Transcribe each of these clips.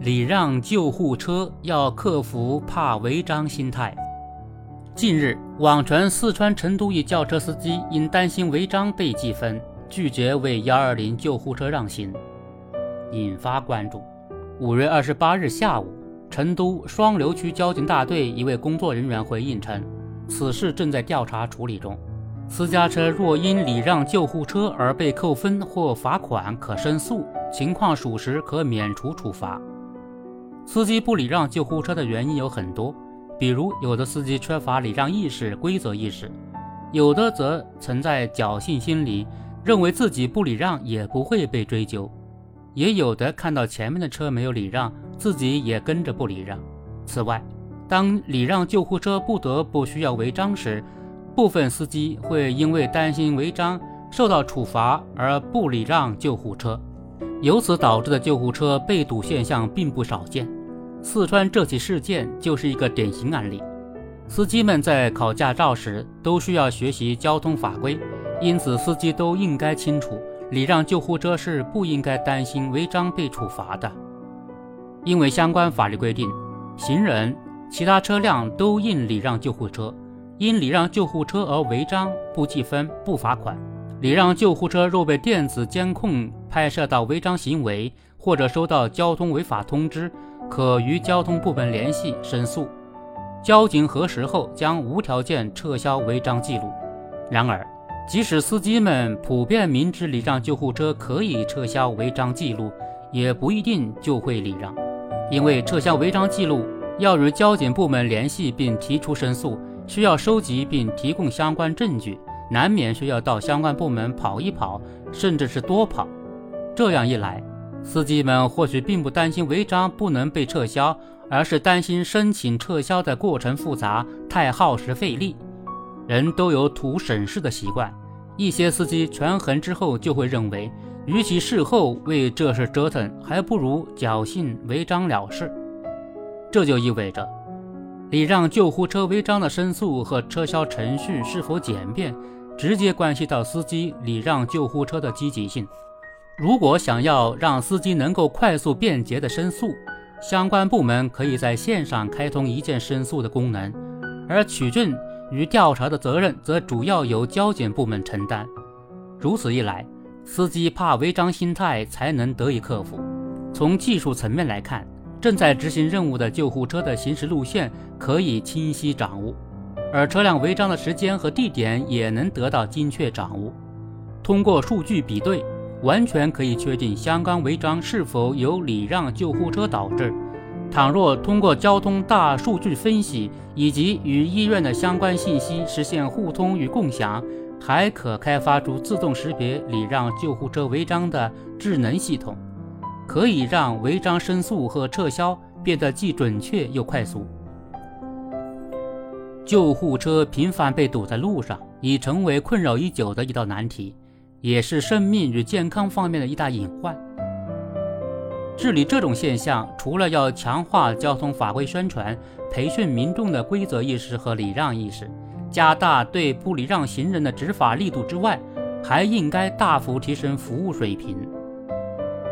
礼让救护车要克服怕违章心态。近日，网传四川成都一轿车司机因担心违章被记分，拒绝为幺二零救护车让行，引发关注。五月二十八日下午，成都双流区交警大队一位工作人员回应称，此事正在调查处理中。私家车若因礼让救护车而被扣分或罚款，可申诉，情况属实可免除处罚。司机不礼让救护车的原因有很多，比如有的司机缺乏礼让意识、规则意识，有的则存在侥幸心理，认为自己不礼让也不会被追究，也有的看到前面的车没有礼让，自己也跟着不礼让。此外，当礼让救护车不得不需要违章时，部分司机会因为担心违章受到处罚而不礼让救护车，由此导致的救护车被堵现象并不少见。四川这起事件就是一个典型案例。司机们在考驾照时都需要学习交通法规，因此司机都应该清楚，礼让救护车是不应该担心违章被处罚的。因为相关法律规定，行人、其他车辆都应礼让救护车，因礼让救护车而违章不记分、不罚款。礼让救护车若被电子监控拍摄到违章行为，或者收到交通违法通知，可与交通部门联系申诉，交警核实后将无条件撤销违章记录。然而，即使司机们普遍明知礼让救护车可以撤销违章记录，也不一定就会礼让，因为撤销违章记录要与交警部门联系并提出申诉，需要收集并提供相关证据，难免需要到相关部门跑一跑，甚至是多跑。这样一来，司机们或许并不担心违章不能被撤销，而是担心申请撤销的过程复杂、太耗时费力。人都有图省事的习惯，一些司机权衡之后就会认为，与其事后为这事折腾，还不如侥幸违章了事。这就意味着，礼让救护车违章的申诉和撤销程序是否简便，直接关系到司机礼让救护车的积极性。如果想要让司机能够快速便捷的申诉，相关部门可以在线上开通一键申诉的功能，而取证与调查的责任则主要由交警部门承担。如此一来，司机怕违章心态才能得以克服。从技术层面来看，正在执行任务的救护车的行驶路线可以清晰掌握，而车辆违章的时间和地点也能得到精确掌握。通过数据比对。完全可以确定相关违章是否由礼让救护车导致。倘若通过交通大数据分析以及与医院的相关信息实现互通与共享，还可开发出自动识别礼让救护车违章的智能系统，可以让违章申诉和撤销变得既准确又快速。救护车频繁被堵在路上，已成为困扰已久的一道难题。也是生命与健康方面的一大隐患。治理这种现象，除了要强化交通法规宣传、培训民众的规则意识和礼让意识，加大对不礼让行人的执法力度之外，还应该大幅提升服务水平，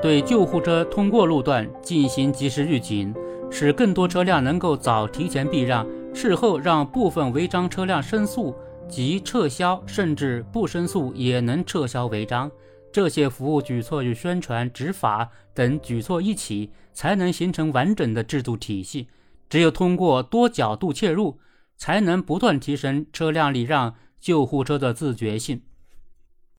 对救护车通过路段进行及时预警，使更多车辆能够早提前避让，事后让部分违章车辆申诉。即撤销，甚至不申诉也能撤销违章。这些服务举措与宣传、执法等举措一起，才能形成完整的制度体系。只有通过多角度切入，才能不断提升车辆礼让救护车的自觉性。